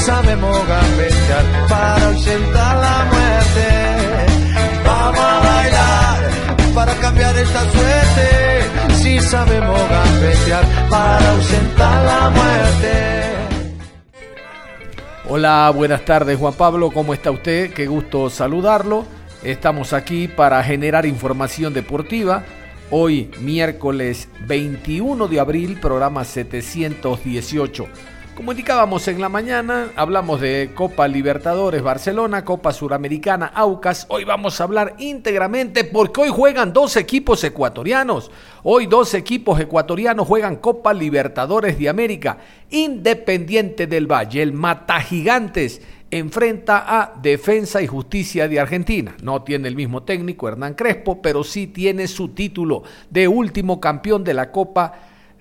Sabemos gambetear para ausentar la muerte. Vamos a bailar para cambiar esta suerte. Si sabemos gambetear para ausentar la muerte. Hola, buenas tardes Juan Pablo, ¿cómo está usted? Qué gusto saludarlo. Estamos aquí para generar información deportiva. Hoy, miércoles 21 de abril, programa 718. Como indicábamos en la mañana, hablamos de Copa Libertadores Barcelona, Copa Suramericana Aucas. Hoy vamos a hablar íntegramente porque hoy juegan dos equipos ecuatorianos. Hoy dos equipos ecuatorianos juegan Copa Libertadores de América. Independiente del Valle, el Mata Gigantes enfrenta a Defensa y Justicia de Argentina. No tiene el mismo técnico Hernán Crespo, pero sí tiene su título de último campeón de la Copa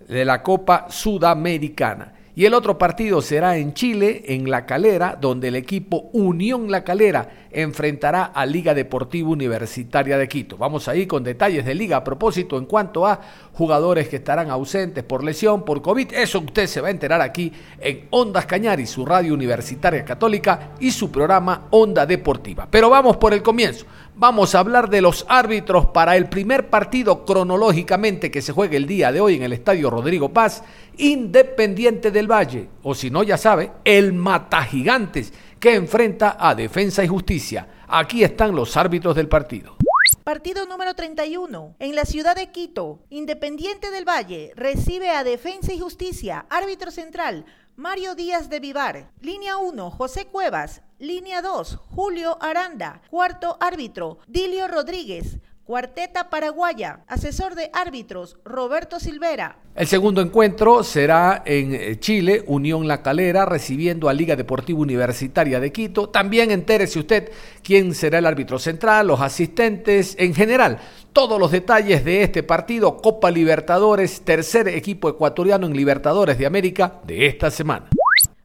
de la Copa Sudamericana. Y el otro partido será en Chile, en La Calera, donde el equipo Unión La Calera enfrentará a Liga Deportiva Universitaria de Quito. Vamos ahí con detalles de liga a propósito en cuanto a jugadores que estarán ausentes por lesión, por COVID. Eso usted se va a enterar aquí en Ondas Cañari, su radio universitaria católica y su programa Onda Deportiva. Pero vamos por el comienzo. Vamos a hablar de los árbitros para el primer partido cronológicamente que se juegue el día de hoy en el Estadio Rodrigo Paz, Independiente del Valle, o si no ya sabe, el Mata Gigantes, que enfrenta a Defensa y Justicia. Aquí están los árbitros del partido. Partido número 31. En la ciudad de Quito, Independiente del Valle recibe a Defensa y Justicia, árbitro central, Mario Díaz de Vivar. Línea 1, José Cuevas. Línea 2, Julio Aranda. Cuarto árbitro, Dilio Rodríguez. Cuarteta Paraguaya, asesor de árbitros, Roberto Silvera. El segundo encuentro será en eh, Chile, Unión La Calera, recibiendo a Liga Deportiva Universitaria de Quito. También entérese usted quién será el árbitro central, los asistentes, en general, todos los detalles de este partido, Copa Libertadores, tercer equipo ecuatoriano en Libertadores de América de esta semana.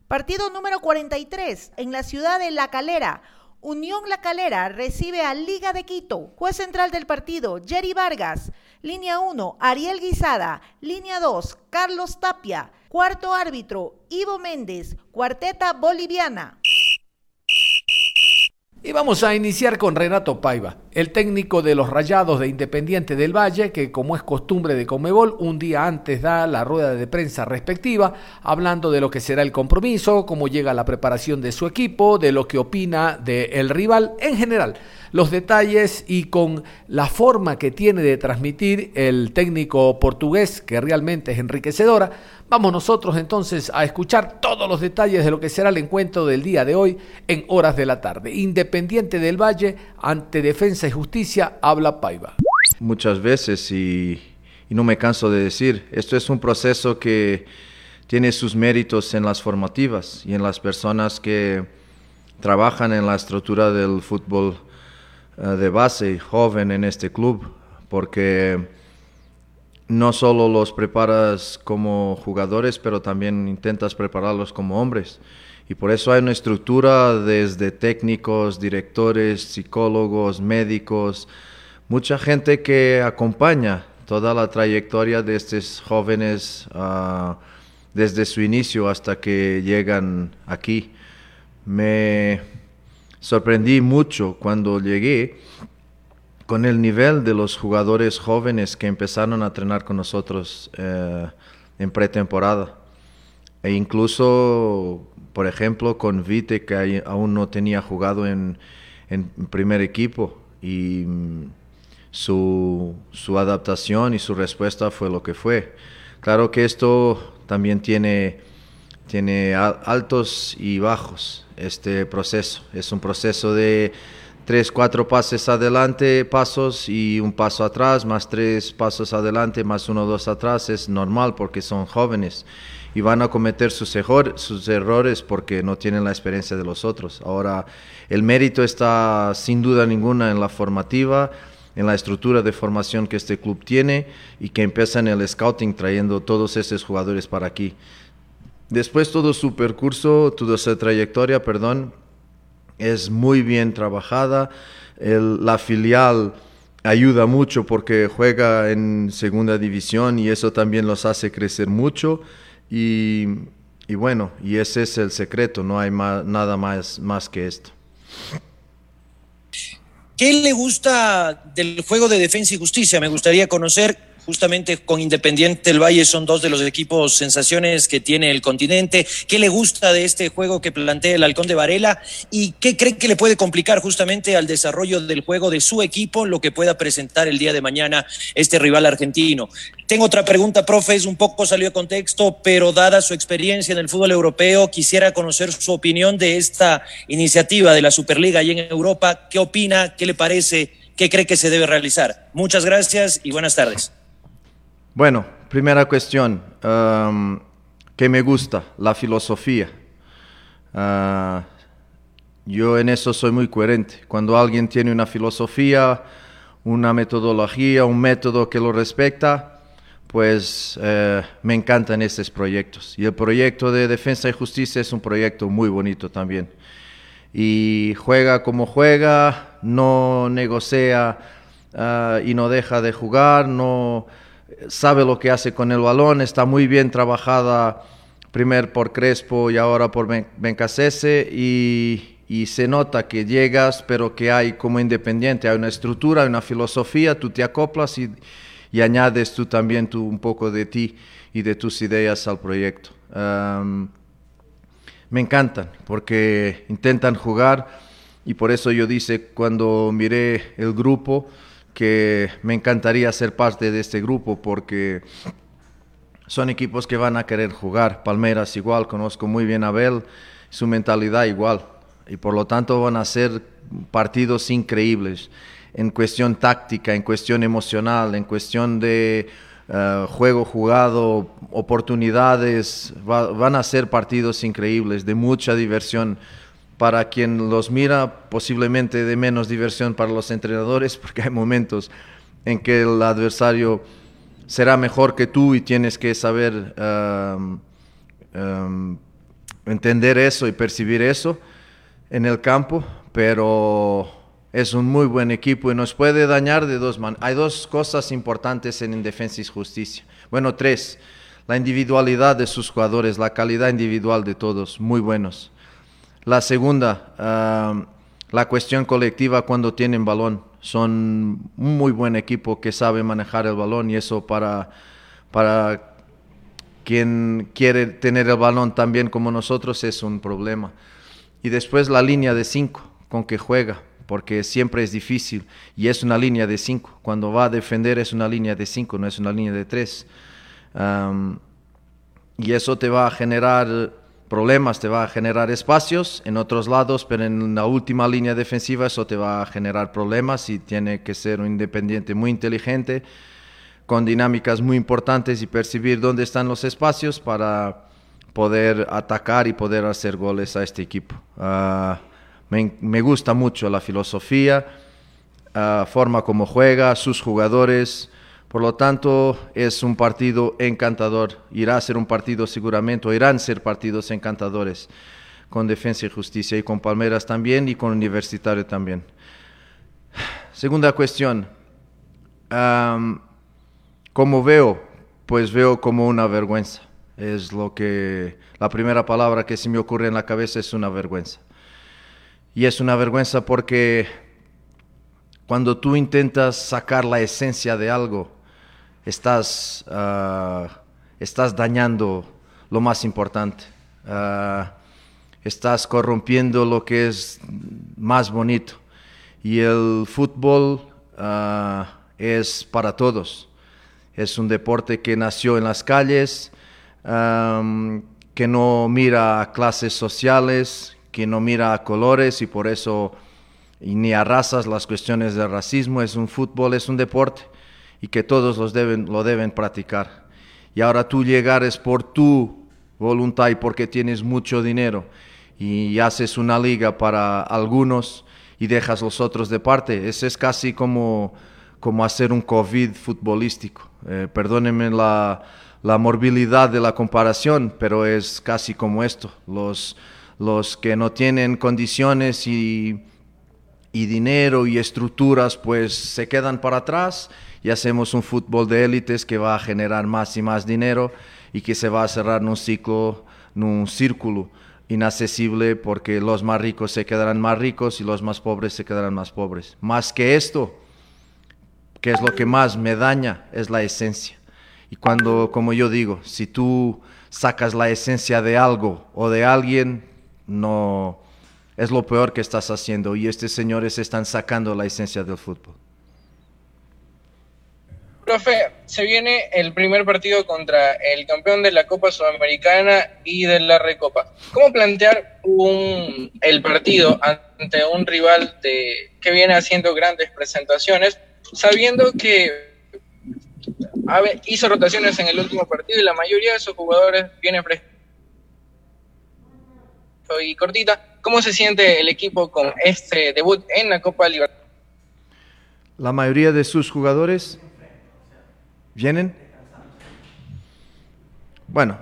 Partido número 43 en la ciudad de La Calera. Unión La Calera recibe a Liga de Quito. Juez central del partido, Jerry Vargas. Línea 1, Ariel Guisada. Línea 2, Carlos Tapia. Cuarto árbitro, Ivo Méndez. Cuarteta boliviana. Y vamos a iniciar con Renato Paiva, el técnico de los Rayados de Independiente del Valle, que como es costumbre de Comebol, un día antes da la rueda de prensa respectiva, hablando de lo que será el compromiso, cómo llega la preparación de su equipo, de lo que opina del rival en general los detalles y con la forma que tiene de transmitir el técnico portugués, que realmente es enriquecedora. Vamos nosotros entonces a escuchar todos los detalles de lo que será el encuentro del día de hoy en horas de la tarde. Independiente del Valle, ante Defensa Justicia, habla Paiva. Muchas veces, y, y no me canso de decir, esto es un proceso que tiene sus méritos en las formativas y en las personas que trabajan en la estructura del fútbol eh, de base joven en este club, porque no solo los preparas como jugadores, pero también intentas prepararlos como hombres. Y por eso hay una estructura desde técnicos, directores, psicólogos, médicos, mucha gente que acompaña toda la trayectoria de estos jóvenes ah, desde su inicio hasta que llegan aquí. Me, sorprendí mucho cuando llegué con el nivel de los jugadores jóvenes que empezaron a entrenar con nosotros eh, en pretemporada. E incluso, por ejemplo, con Vite, que aún no tenía jugado en, en primer equipo. Y mm, su, su, adaptación y su respuesta fue lo que fue. Claro que esto también tiene, tiene altos y bajos este proceso. Es un proceso de, tres, cuatro pases adelante, pasos y un paso atrás, más tres pasos adelante, más uno, dos atrás, es normal porque son jóvenes y van a cometer sus, sus errores porque no tienen la experiencia de los otros. Ahora, el mérito está sin duda ninguna en la formativa, en la estructura de formación que este club tiene y que empieza en el scouting trayendo todos esos jugadores para aquí. Después todo su percurso, toda su trayectoria, perdón, es muy bien trabajada. la filial ayuda mucho porque juega en segunda división y eso también los hace crecer mucho. Y, bueno, y ese es el secreto, no hay nada más, más que esto. ¿Qué le gusta del juego de defensa y justicia? Me gustaría conocer justamente con Independiente del Valle son dos de los equipos sensaciones que tiene el continente. ¿Qué le gusta de este juego que plantea el Halcón de Varela y qué cree que le puede complicar justamente al desarrollo del juego de su equipo lo que pueda presentar el día de mañana este rival argentino? Tengo otra pregunta, profe, es un poco salió de contexto, pero dada su experiencia en el fútbol europeo, quisiera conocer su opinión de esta iniciativa de la Superliga allí en Europa. ¿Qué opina? ¿Qué le parece? ¿Qué cree que se debe realizar? Muchas gracias y buenas tardes. Bueno, primera cuestión, um, que me gusta, la filosofía. Uh, yo en eso soy muy coherente. Cuando alguien tiene una filosofía, una metodología, un método que lo respecta, pues uh, me encantan estos proyectos. Y el proyecto de Defensa y Justicia es un proyecto muy bonito también. Y juega como juega, no negocia uh, y no deja de jugar, no sabe lo que hace con el balón, está muy bien trabajada primero por Crespo y ahora por Bencasese y, y se nota que llegas, pero que hay como independiente, hay una estructura, hay una filosofía, tú te acoplas y, añades tú también tú, un poco de ti y de tus ideas al proyecto. me encantan porque intentan jugar y por eso yo dice cuando miré el grupo, que me encantaría ser parte de este grupo porque son equipos que van a querer jugar. Palmeras igual, conozco muy bien a Abel, su mentalidad igual. Y por lo tanto van a ser partidos increíbles en cuestión táctica, en cuestión emocional, en cuestión de eh, juego jugado, oportunidades. van a ser partidos increíbles, de mucha diversión para quien los mira, posiblemente de menos diversión para los entrenadores, porque hay momentos en que el adversario será mejor que tú y tienes que saber um, um, entender eso y percibir eso en el campo, pero es un muy buen equipo y nos puede dañar de dos maneras. Hay dos cosas importantes en Defensa y Justicia. Bueno, tres. La individualidad de sus jugadores, la calidad individual de todos, muy buenos. La segunda, la cuestión colectiva cuando tienen balón. Son un muy buen equipo que sabe manejar el balón y eso para, para quien quiere tener el balón también como nosotros es un problema. Y después la línea de cinco con que juega, porque siempre es difícil y es una línea de cinco. Cuando va a defender es una línea de cinco, no es una línea de tres. y eso te va a generar problemas, te va a generar espacios en otros lados, pero en la última línea defensiva eso te va a generar problemas y tiene que ser un independiente muy inteligente, con dinámicas muy importantes y percibir dónde están los espacios para poder atacar y poder hacer goles a este equipo. Ah, me, gusta mucho la filosofía, uh, forma como juega, sus jugadores, por lo tanto, es un partido encantador. Irá a ser un partido seguramente, o irán a ser partidos encantadores con Defensa y Justicia y con Palmeras también y con Universitario también. Segunda cuestión. ¿Cómo veo? Pues veo como una vergüenza. Es lo que la primera palabra que se me ocurre en la cabeza es una vergüenza. Y es una vergüenza porque cuando tú intentas sacar la esencia de algo, estás, ah, estás dañando lo más importante. Ah, estás corrompiendo lo que es más bonito. Y el fútbol ah, es para todos. Es un deporte que nació en las calles, que no mira a clases sociales, que no mira a colores y por eso ni a razas las cuestiones de racismo, es un fútbol, es un deporte y que todos los deben, lo deben practicar. Y ahora tú llegares por tu voluntad y porque tienes mucho dinero y haces una liga para algunos y dejas los otros de parte, eso es casi como, como hacer un COVID futbolístico. Eh, perdónenme la, la morbilidad de la comparación, pero es casi como esto. Los, los que no tienen condiciones y, y dinero y estructuras, pues se quedan para atrás y hacemos un fútbol de élites que va a generar más y más dinero y que se va a cerrar en un ciclo, en un círculo inaccesible porque los más ricos se quedarán más ricos y los más pobres se quedarán más pobres. Más que esto, que es lo que más me daña, es la esencia. Y cuando, como yo digo, si tú sacas la esencia de algo o de alguien, no es lo peor que estás haciendo. Y estos señores están sacando la esencia del fútbol. Profe, se viene el primer partido contra el campeón de la Copa Sudamericana y de la Recopa. ¿Cómo plantear un, el partido ante un rival de, que viene haciendo grandes presentaciones, sabiendo que hizo rotaciones en el último partido y la mayoría de esos jugadores viene fresco y cortita. ¿Cómo se siente el equipo con este debut en la Copa Libertadores? La mayoría de sus jugadores vienen. Bueno,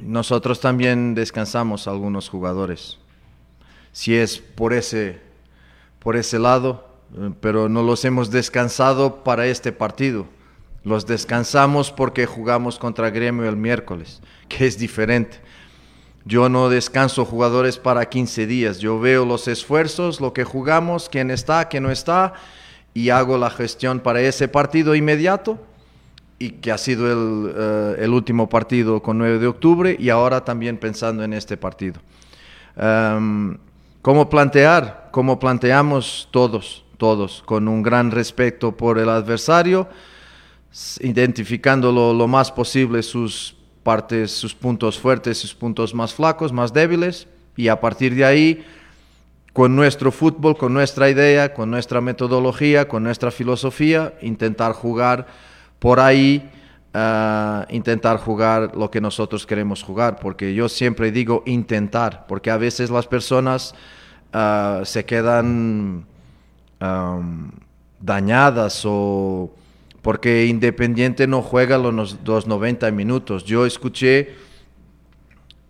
nosotros también descansamos algunos jugadores. Si es por ese, por ese lado, eh, pero no los hemos descansado para este partido los descansamos porque jugamos contra Gremio el miércoles, que es diferente. Yo no descanso jugadores para 15 días. Yo veo los esfuerzos, lo que jugamos, quién está, quién no está, y hago la gestión para ese partido inmediato, y que ha sido el, eh, el último partido con 9 de octubre, y ahora también pensando en este partido. Um, ¿Cómo plantear? ¿Cómo planteamos todos? Todos, con un gran respeto por el adversario identificando lo, más posible sus partes, sus puntos fuertes, sus puntos más flacos, más débiles, y a partir de ahí, con nuestro fútbol, con nuestra idea, con nuestra metodología, con nuestra filosofía, intentar jugar por ahí, ah, intentar jugar lo que nosotros queremos jugar, porque yo siempre digo intentar, porque a veces las personas ah, se quedan dañadas o porque Independiente no juega los, 90 minutos. Yo escuché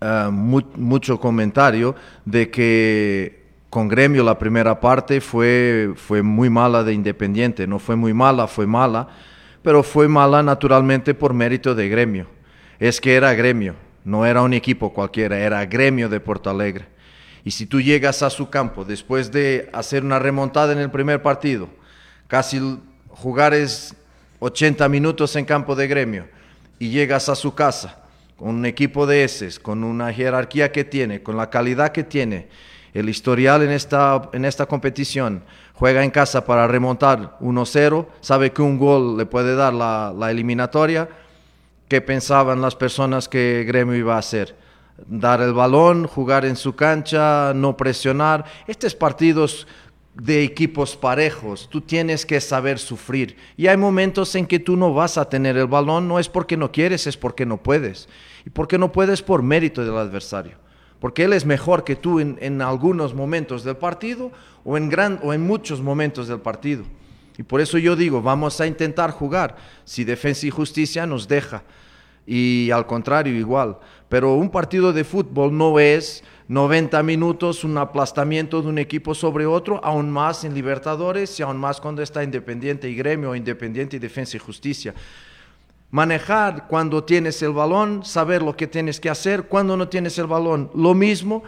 ah, mucho comentario de que con Gremio la primera parte fue, fue muy mala de Independiente, no fue muy mala, fue mala, pero fue mala naturalmente por mérito de Gremio. Es que era Gremio, no era un equipo cualquiera, era Gremio de Porto Alegre. Y si tú llegas a su campo después de hacer una remontada en el primer partido, casi jugar es 80 minutos en campo de gremio y llegas a su casa con un equipo de eses, con una jerarquía que tiene, con la calidad que tiene, el historial en esta, en esta competición, juega en casa para remontar 1-0, sabe que un gol le puede dar la, la eliminatoria, ¿qué pensaban las personas que Gremio iba a hacer? Dar el balón, jugar en su cancha, no presionar. Estos partidos de equipos parejos, tú tienes que saber sufrir. Y hay momentos en que tú no vas a tener el balón, no es porque no quieres, es porque no puedes. Y porque no puedes por mérito del adversario. Porque él es mejor que tú en, algunos momentos del partido o en, gran, o en muchos momentos del partido. Y por eso yo digo, vamos a intentar jugar si Defensa y Justicia nos deja. Y al contrario, igual. Pero un partido de fútbol no es 90 minutos, un aplastamiento de un equipo sobre otro, aún más en Libertadores y aún más cuando está Independiente y Gremio, Independiente y Defensa y Justicia. Manejar cuando tienes el balón, saber lo que tienes que hacer, cuando no tienes el balón, lo mismo,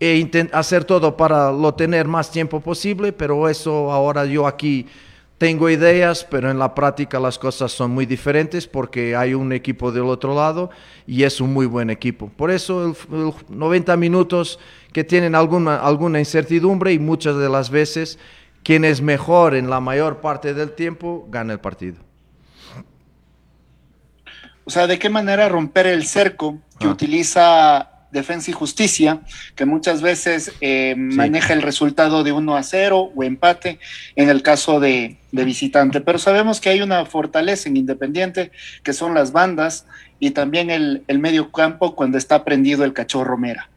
e hacer todo para lo tener más tiempo posible, pero eso ahora yo aquí tengo ideas, pero en la práctica las cosas son muy diferentes porque hay un equipo del otro lado y es un muy buen equipo. Por eso el, 90 minutos que tienen alguna, alguna incertidumbre y muchas de las veces quien es mejor en la mayor parte del tiempo gana el partido. O sea, ¿de qué manera romper el cerco que ah. utiliza Defensa y Justicia, que muchas veces eh, maneja el resultado de 1 a 0 o empate en el caso de, visitante. Pero sabemos que hay una fortaleza en Independiente, que son las bandas y también el, medio campo cuando está prendido el cachorro Mera.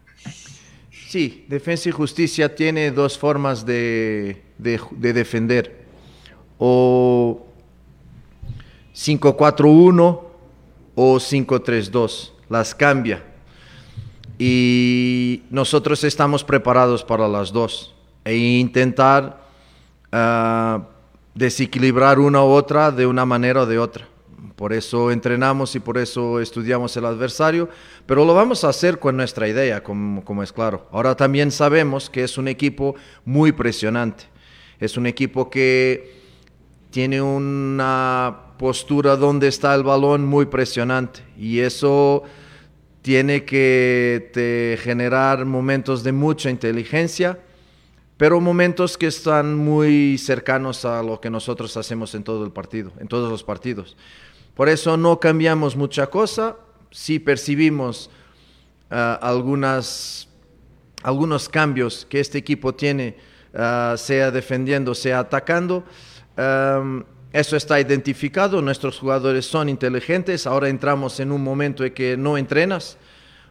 Sí, Defensa y Justicia tiene dos formas de, de defender. O 5-4-1 o 5-3-2. Las cambia. Y nosotros estamos preparados para las dos. E intentar uh, desequilibrar una u otra de una manera o de otra. Por eso entrenamos y por eso estudiamos el adversario, pero lo vamos a hacer con nuestra idea, como, como, es claro. Ahora también sabemos que es un equipo muy presionante. Es un equipo que tiene una postura donde está el balón muy presionante. Y eso tiene que generar momentos de mucha inteligencia, pero momentos que están muy cercanos a lo que nosotros hacemos en todo el partido, en todos los partidos. Por eso no cambiamos mucha cosa, si percibimos ah, algunas, algunos cambios que este equipo tiene, ah, sea defendiendo, sea atacando, eso está identificado, nuestros jugadores son inteligentes, ahora entramos en un momento en que no entrenas,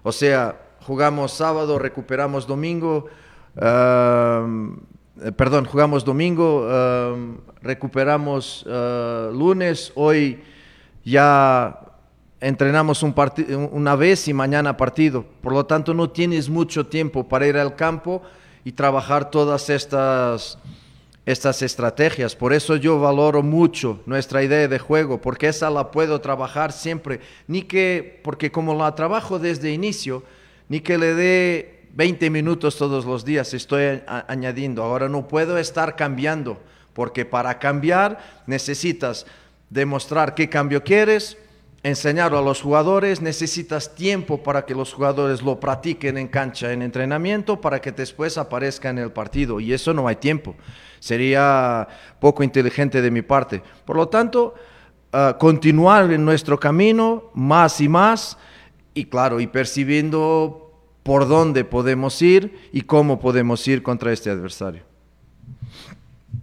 o sea, jugamos sábado, recuperamos domingo, perdón, jugamos domingo, recuperamos uh, lunes, hoy ya entrenamos un una vez y mañana partido, por lo tanto no tienes mucho tiempo para ir al campo y trabajar todas estas estas estrategias. Por eso yo valoro mucho nuestra idea de juego, porque esa la puedo trabajar siempre. Ni que, porque como la trabajo desde inicio, ni que le dé 20 minutos todos los días, estoy añadiendo. Ahora no puedo estar cambiando, porque para cambiar necesitas demostrar qué cambio quieres, enseñarlo a los jugadores, necesitas tiempo para que los jugadores lo practiquen en cancha, en entrenamiento, para que después aparezca en el partido. Y eso no hay tiempo. Sería poco inteligente de mi parte. Por lo tanto, ah, continuar en nuestro camino más y más, y claro, y percibiendo por dónde podemos ir y cómo podemos ir contra este adversario.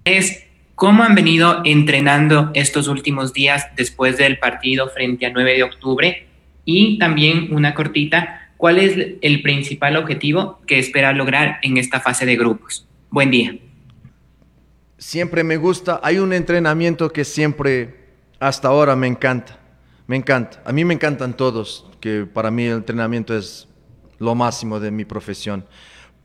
Es ¿Cómo han venido entrenando estos últimos días después del partido frente a 9 de octubre? Y también una cortita, ¿cuál es el principal objetivo que espera lograr en esta fase de grupos? Buen día. Siempre me gusta, hay un entrenamiento que siempre hasta ahora me encanta, me encanta. A mí me encantan todos, que para mí el entrenamiento es lo máximo de mi profesión.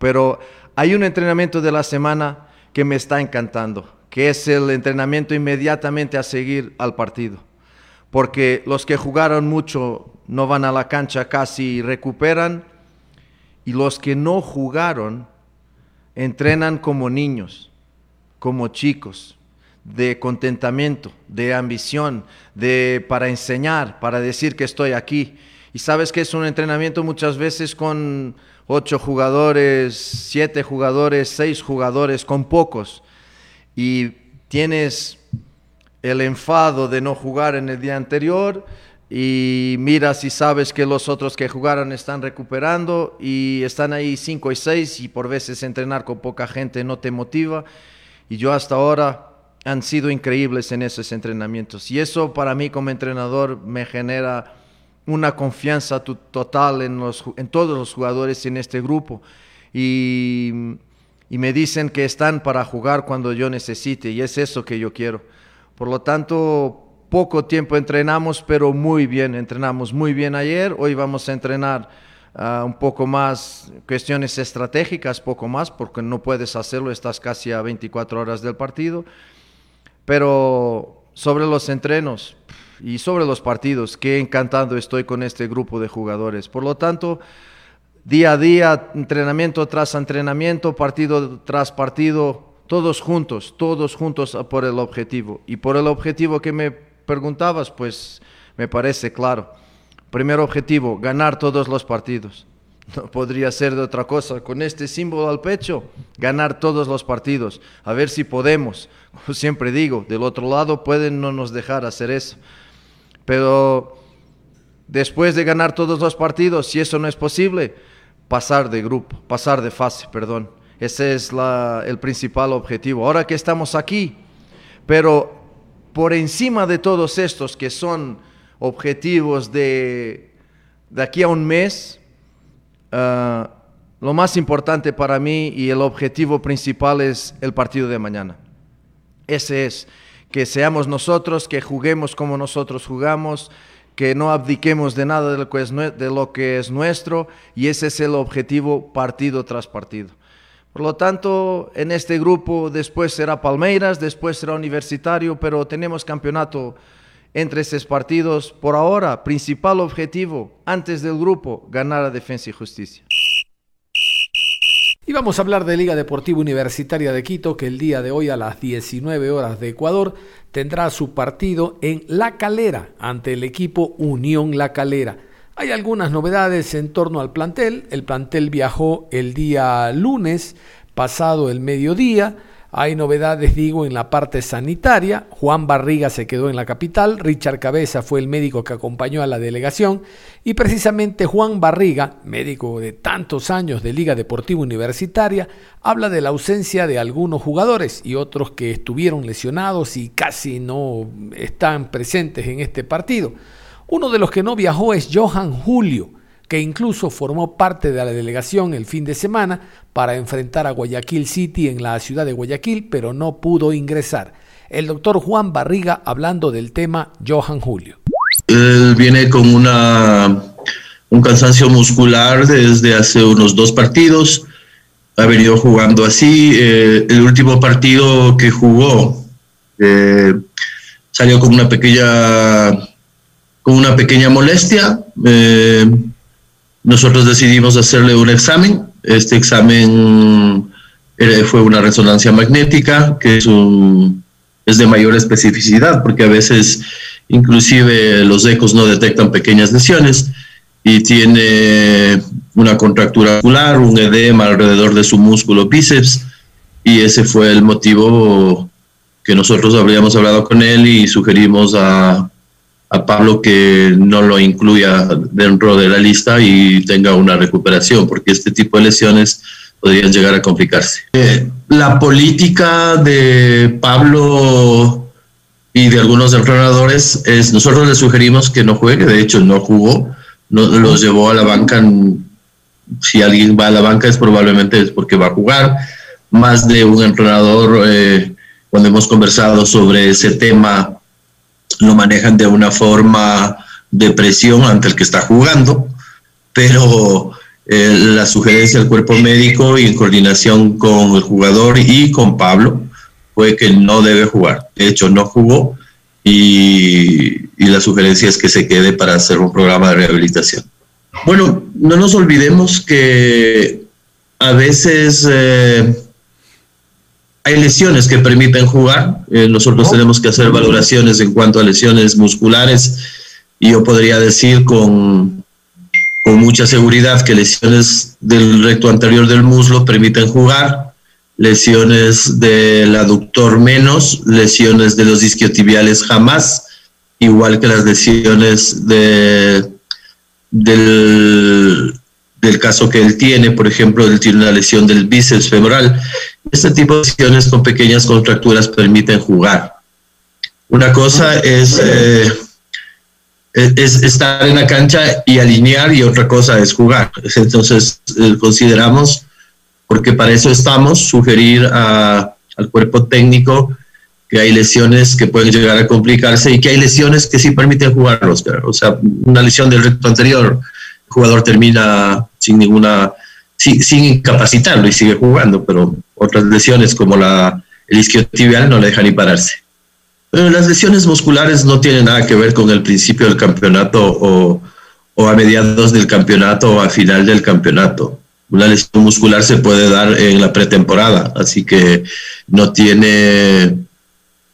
Pero hay un entrenamiento de la semana que me está encantando que es el entrenamiento inmediatamente a seguir al partido. Porque los que jugaron mucho no van a la cancha casi recuperan, y los que no jugaron entrenan como niños, como chicos, de contentamiento, de ambición, de para enseñar, para decir que estoy aquí. Y sabes que es un entrenamiento muchas veces con ocho jugadores, siete jugadores, seis jugadores, con pocos y tienes el enfado de no jugar en el día anterior y miras y sabes que los otros que jugaron están recuperando y están ahí 5 y 6 y por veces entrenar con poca gente no te motiva. Y yo hasta ahora han sido increíbles en esos entrenamientos. Y eso para mí como entrenador me genera una confianza total en, los, en todos los jugadores en este grupo. Y y me dicen que están para jugar cuando yo necesite y es eso que yo quiero. Por lo tanto, poco tiempo entrenamos, pero muy bien, entrenamos muy bien ayer, hoy vamos a entrenar ah, un poco más cuestiones estratégicas, poco más, porque no puedes hacerlo, estás casi a 24 horas del partido, pero sobre los entrenos y sobre los partidos, qué encantado estoy con este grupo de jugadores. Por lo tanto, día a día, entrenamiento tras entrenamiento, partido tras partido, todos juntos, todos juntos por el objetivo. Y por el objetivo que me preguntabas, pues me parece claro. Primer objetivo, ganar todos los partidos. No podría ser de otra cosa. Con este símbolo al pecho, ganar todos los partidos. A ver si podemos. Como siempre digo, del otro lado pueden no nos dejar hacer eso. Pero después de ganar todos los partidos, si eso no es posible, pasar de grupo, pasar de fase, perdón. Ese es el principal objetivo. Ahora que estamos aquí, pero por encima de todos estos que son objetivos de, de aquí a un mes, ah, lo más importante para mí y el objetivo principal es el partido de mañana. Ese es, que seamos nosotros, que juguemos como nosotros jugamos, que no abdiquemos de nada de lo que es, nuestro y ese es el objetivo partido tras partido. Por lo tanto, en este grupo después será Palmeiras, después será Universitario, pero tenemos campeonato entre esos partidos. Por ahora, principal objetivo antes del grupo, ganar a Defensa y Justicia. Y vamos a hablar de Liga Deportiva Universitaria de Quito, que el día de hoy a las 19 horas de Ecuador tendrá su partido en La Calera ante el equipo Unión La Calera. Hay algunas novedades en torno al plantel. El plantel viajó el día lunes, pasado el mediodía. Hay novedades, digo, en la parte sanitaria. Juan Barriga se quedó en la capital, Richard Cabeza fue el médico que acompañó a la delegación y precisamente Juan Barriga, médico de tantos años de Liga Deportiva Universitaria, habla de la ausencia de algunos jugadores y otros que estuvieron lesionados y casi no están presentes en este partido. Uno de los que no viajó es Johan Julio, que incluso formó parte de la delegación el fin de semana para enfrentar a Guayaquil City en la ciudad de Guayaquil, pero no pudo ingresar. El doctor Juan Barriga hablando del tema Johan Julio. Él viene con una, un cansancio muscular desde hace unos dos partidos. Ha venido jugando así. Eh, el último partido que jugó eh, salió con una pequeña, con una pequeña molestia. Eh, nosotros decidimos hacerle un examen. Este examen eh, fue una resonancia magnética, que es, un, es de mayor especificidad, porque a veces inclusive los ecos no detectan pequeñas lesiones y tiene una contractura ocular, un edema alrededor de su músculo bíceps y ese fue el motivo que nosotros habríamos hablado con él y sugerimos a, a Pablo que no lo incluya dentro de la lista y tenga una recuperación, porque este tipo de lesiones podrían llegar a complicarse. Eh, la política de Pablo y de algunos entrenadores es, nosotros le sugerimos que no juegue, de hecho no jugó, no, los llevó a la banca, si alguien va a la banca es probablemente es porque va a jugar, más de un entrenador, eh, cuando hemos conversado sobre ese tema, lo manejan de una forma de presión ante el que está jugando, pero eh, la sugerencia del cuerpo médico y en coordinación con el jugador y con Pablo fue que no debe jugar. De hecho, no jugó y, la sugerencia es que se quede para hacer un programa de rehabilitación. Bueno, no nos olvidemos que a veces... Eh, hay lesiones que permiten jugar. Eh, nosotros tenemos que hacer valoraciones en cuanto a lesiones musculares y yo podría decir con, con mucha seguridad que lesiones del recto anterior del muslo permiten jugar, lesiones del aductor menos, lesiones de los isquiotibiales jamás, igual que las lesiones de, del, del caso que él tiene, por ejemplo, él tiene una lesión del bíceps femoral. Este tipo de lesiones con pequeñas contracturas permiten jugar. Una cosa es, eh, es estar en la cancha y alinear y otra cosa es jugar. Entonces, eh, consideramos, porque para eso estamos, sugerir al cuerpo técnico que hay lesiones que pueden llegar a complicarse y que hay lesiones que sí permiten jugar, O sea, una lesión del recto anterior, el jugador termina sin ninguna sin, incapacitarlo y sigue jugando, pero otras lesiones como la, el isquiotibial no le dejan ni pararse. Pero las lesiones musculares no tienen nada que ver con el principio del campeonato o, o a mediados del campeonato o a final del campeonato. Una lesión muscular se puede dar en la pretemporada, así que no tiene...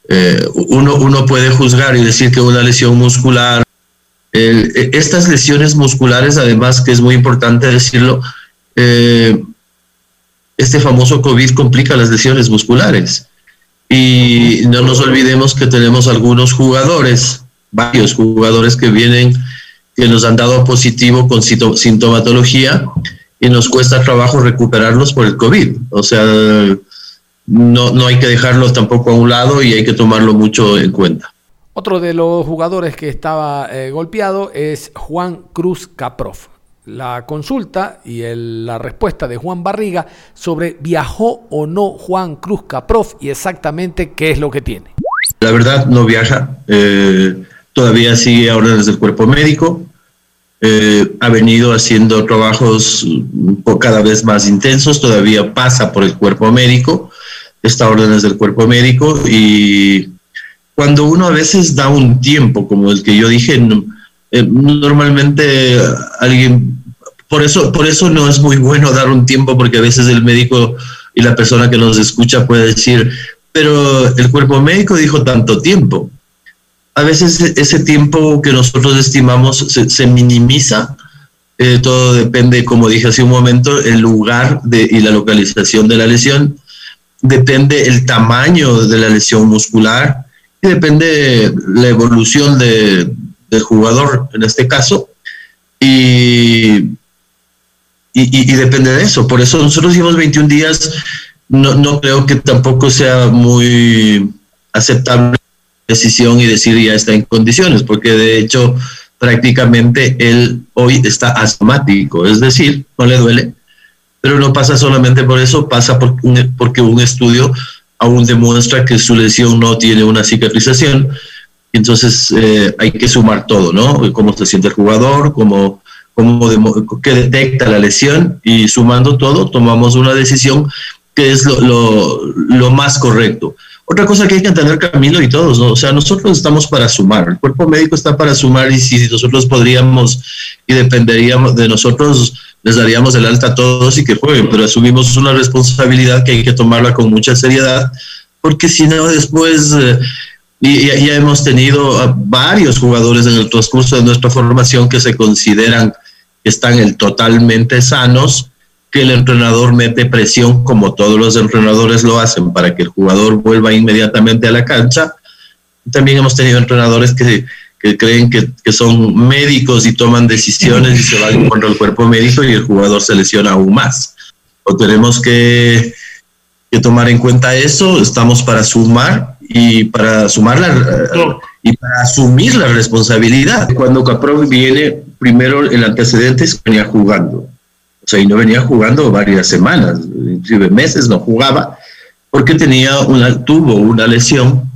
Eh, uno, uno puede juzgar y decir que una lesión muscular... estas lesiones musculares, además, que es muy importante decirlo, eh, este famoso COVID complica las lesiones musculares. Y no nos olvidemos que tenemos algunos jugadores, varios jugadores que vienen, que nos han dado positivo con sintomatología y nos cuesta trabajo recuperarlos por el COVID. O sea, no, no hay que dejarlo tampoco a un lado y hay que tomarlo mucho en cuenta. Otro de los jugadores que estaba eh, golpeado es Juan Cruz Caprov. La consulta y la respuesta de Juan Barriga sobre viajó o no Juan Cruz Caprov y exactamente qué es lo que tiene. La verdad no viaja, eh, todavía sigue a órdenes del cuerpo médico, eh, ha venido haciendo trabajos cada vez más intensos, todavía pasa por el cuerpo médico, está a órdenes del cuerpo médico y cuando uno a veces da un tiempo, como el que yo dije, eh, normalmente alguien, por eso, por eso no es muy bueno dar un tiempo, porque a veces el médico y la persona que nos escucha puede decir, pero el cuerpo médico dijo tanto tiempo. A veces ese tiempo que nosotros estimamos se, minimiza. Eh, todo depende, como dije hace un momento, el lugar de, y la localización de la lesión. Depende el tamaño de la lesión muscular depende la evolución de, del jugador en este caso y, y, depende de eso. Por eso nosotros hicimos 21 días, no, no creo que tampoco sea muy aceptable decisión y decir ya está en condiciones, porque de hecho prácticamente él hoy está asmático, es decir, no le duele, pero no pasa solamente por eso, pasa por, porque un estudio aún demuestra que su lesión no tiene una cicatrización. Entonces eh, hay que sumar todo, ¿no? Cómo se siente el jugador, cómo, cómo qué detecta la lesión y sumando todo tomamos una decisión que es lo, lo, lo, más correcto. Otra cosa que hay que entender, Camilo y todos, ¿no? o sea, nosotros estamos para sumar, el cuerpo médico está para sumar y si nosotros podríamos y dependeríamos de nosotros, les daríamos el alta a todos y que jueguen, pero asumimos una responsabilidad que hay que tomarla con mucha seriedad, porque si no después, eh, y, ya hemos tenido varios jugadores en el transcurso de nuestra formación que se consideran que están totalmente sanos, que el entrenador mete presión como todos los entrenadores lo hacen para que el jugador vuelva inmediatamente a la cancha. También hemos tenido entrenadores que que creen que, que, son médicos y toman decisiones y se van contra el cuerpo médico y el jugador se lesiona aún más. Tenemos que, que tomar en cuenta eso, estamos para sumar y para sumar la, y para asumir la responsabilidad. Cuando Caprov viene, primero el antecedente es que venía jugando. O sea, y no venía jugando varias semanas, inclusive meses no jugaba, porque tenía una, tuvo una lesión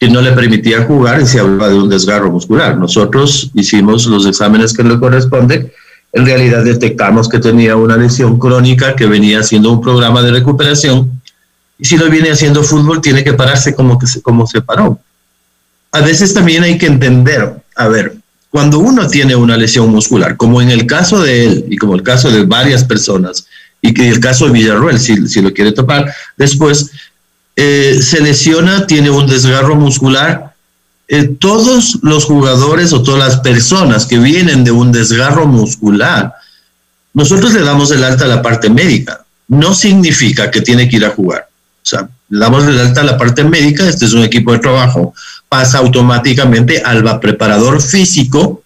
que no le permitía jugar y se hablaba de un desgarro muscular. Nosotros hicimos los exámenes que le corresponden. En realidad detectamos que tenía una lesión crónica que venía haciendo un programa de recuperación y si no viene haciendo fútbol tiene que pararse como, que se, como se paró. A veces también hay que entender, a ver, cuando uno tiene una lesión muscular, como en el caso de él y como el caso de varias personas, y que el caso de Villarroel, si, si lo quiere topar, después eh, se lesiona, tiene un desgarro muscular. Eh, todos los jugadores o todas las personas que vienen de un desgarro muscular, nosotros le damos el alta a la parte médica. No significa que tiene que ir a jugar. O sea, damos el alta la parte médica, este es un equipo de trabajo, pasa automáticamente al preparador físico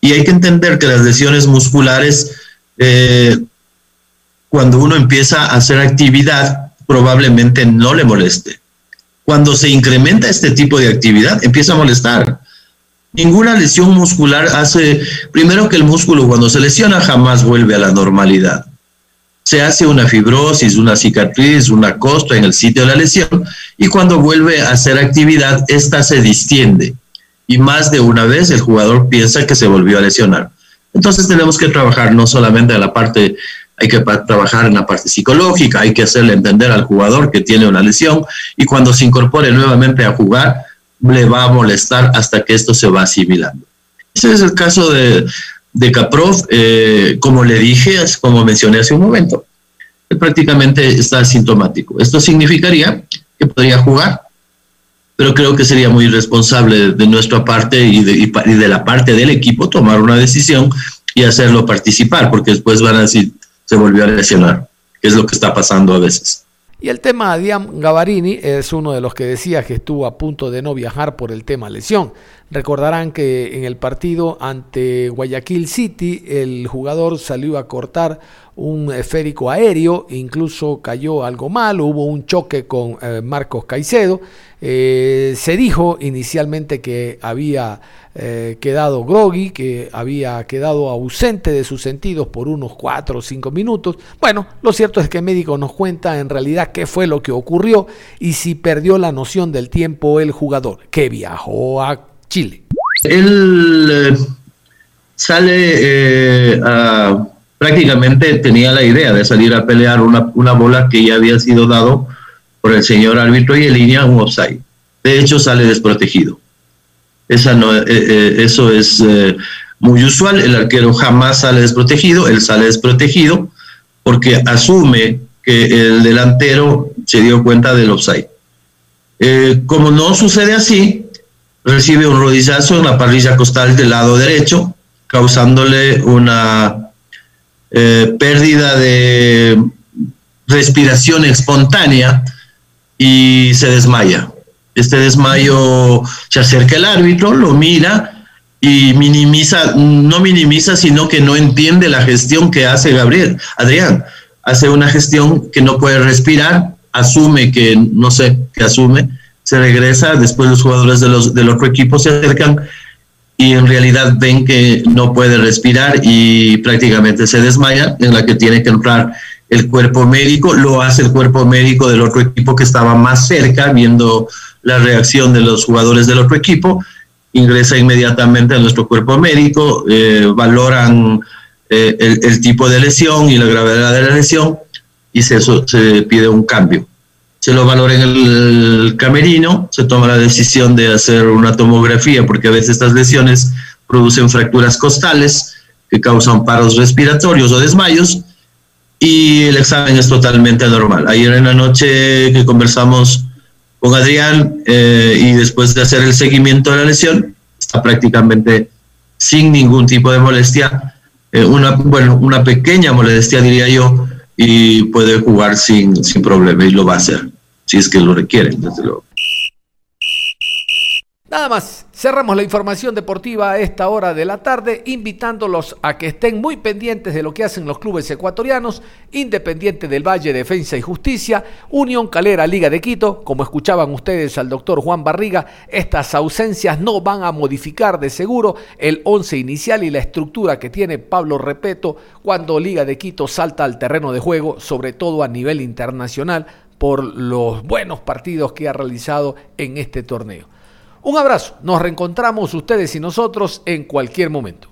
y hay que entender que las lesiones musculares, eh, cuando uno empieza a hacer actividad, probablemente no le moleste. Cuando se incrementa este tipo de actividad, empieza a molestar. Ninguna lesión muscular hace, primero que el músculo cuando se lesiona jamás vuelve a la normalidad. Se hace una fibrosis, una cicatriz, una costra en el sitio de la lesión y cuando vuelve a hacer actividad, esta se distiende. Y más de una vez el jugador piensa que se volvió a lesionar. Entonces tenemos que trabajar no solamente en la parte hay que trabajar en la parte psicológica, hay que hacerle entender al jugador que tiene una lesión y cuando se incorpore nuevamente a jugar, le va a molestar hasta que esto se va asimilando. Ese es el caso de, de Caprov, eh, como le dije, como mencioné hace un momento, prácticamente está asintomático. Esto significaría que podría jugar, pero creo que sería muy irresponsable de nuestra parte y de, y de la parte del equipo tomar una decisión y hacerlo participar, porque después van a decir, se volvió a lesionar, que es lo que está pasando a veces. Y el tema Diam Gavarini es uno de los que decía que estuvo a punto de no viajar por el tema lesión. Recordarán que en el partido ante Guayaquil City el jugador salió a cortar un esférico aéreo, incluso cayó algo mal, hubo un choque con eh, Marcos Caicedo. Eh, se dijo inicialmente que había eh, quedado groggy, que había quedado ausente de sus sentidos por unos 4 o 5 minutos. Bueno, lo cierto es que el médico nos cuenta en realidad qué fue lo que ocurrió y si perdió la noción del tiempo el jugador que viajó a Chile. Él sale a prácticamente tenía la idea de salir a pelear una, una bola que ya había sido dado por el señor árbitro y en línea un offside. De hecho, sale desprotegido. Esa no, eh, eh, eso es eh, muy usual. El arquero jamás sale desprotegido, él sale desprotegido porque asume que el delantero se dio cuenta del offside. como no sucede así, recibe un rodillazo en la parrilla costal del lado derecho, causándole una eh, pérdida de respiración espontánea y se desmaya. Este desmayo se acerca el árbitro, lo mira y minimiza, no minimiza, sino que no entiende la gestión que hace Gabriel. Adrián hace una gestión que no puede respirar, asume que, no sé, que asume, se regresa, después los jugadores de los, del otro equipo se acercan y en realidad ven que no puede respirar y prácticamente se desmaya, en la que tiene que entrar el cuerpo médico, lo hace el cuerpo médico del otro equipo que estaba más cerca, viendo la reacción de los jugadores del otro equipo, ingresa inmediatamente a nuestro cuerpo médico, eh, valoran eh, el, tipo de lesión y la gravedad de la lesión y se, se pide un cambio se lo valora en el camerino, se toma la decisión de hacer una tomografía, porque a veces estas lesiones producen fracturas costales que causan paros respiratorios o desmayos, y el examen es totalmente normal. Ayer en la noche que conversamos con Adrián eh, y después de hacer el seguimiento de la lesión, está prácticamente sin ningún tipo de molestia, eh, una, bueno, una pequeña molestia diría yo, y puede jugar sin, sin problema y lo va a hacer, si es que lo requieren, desde luego. Nada más, cerramos la información deportiva a esta hora de la tarde, invitándolos a que estén muy pendientes de lo que hacen los clubes ecuatorianos, Independiente del Valle, Defensa y Justicia, Unión Calera, Liga de Quito, como escuchaban ustedes al doctor Juan Barriga, estas ausencias no van a modificar de seguro el once inicial y la estructura que tiene Pablo Repeto cuando Liga de Quito salta al terreno de juego, sobre todo a nivel internacional, por los buenos partidos que ha realizado en este torneo. Un abrazo, nos reencontramos ustedes y nosotros en cualquier momento.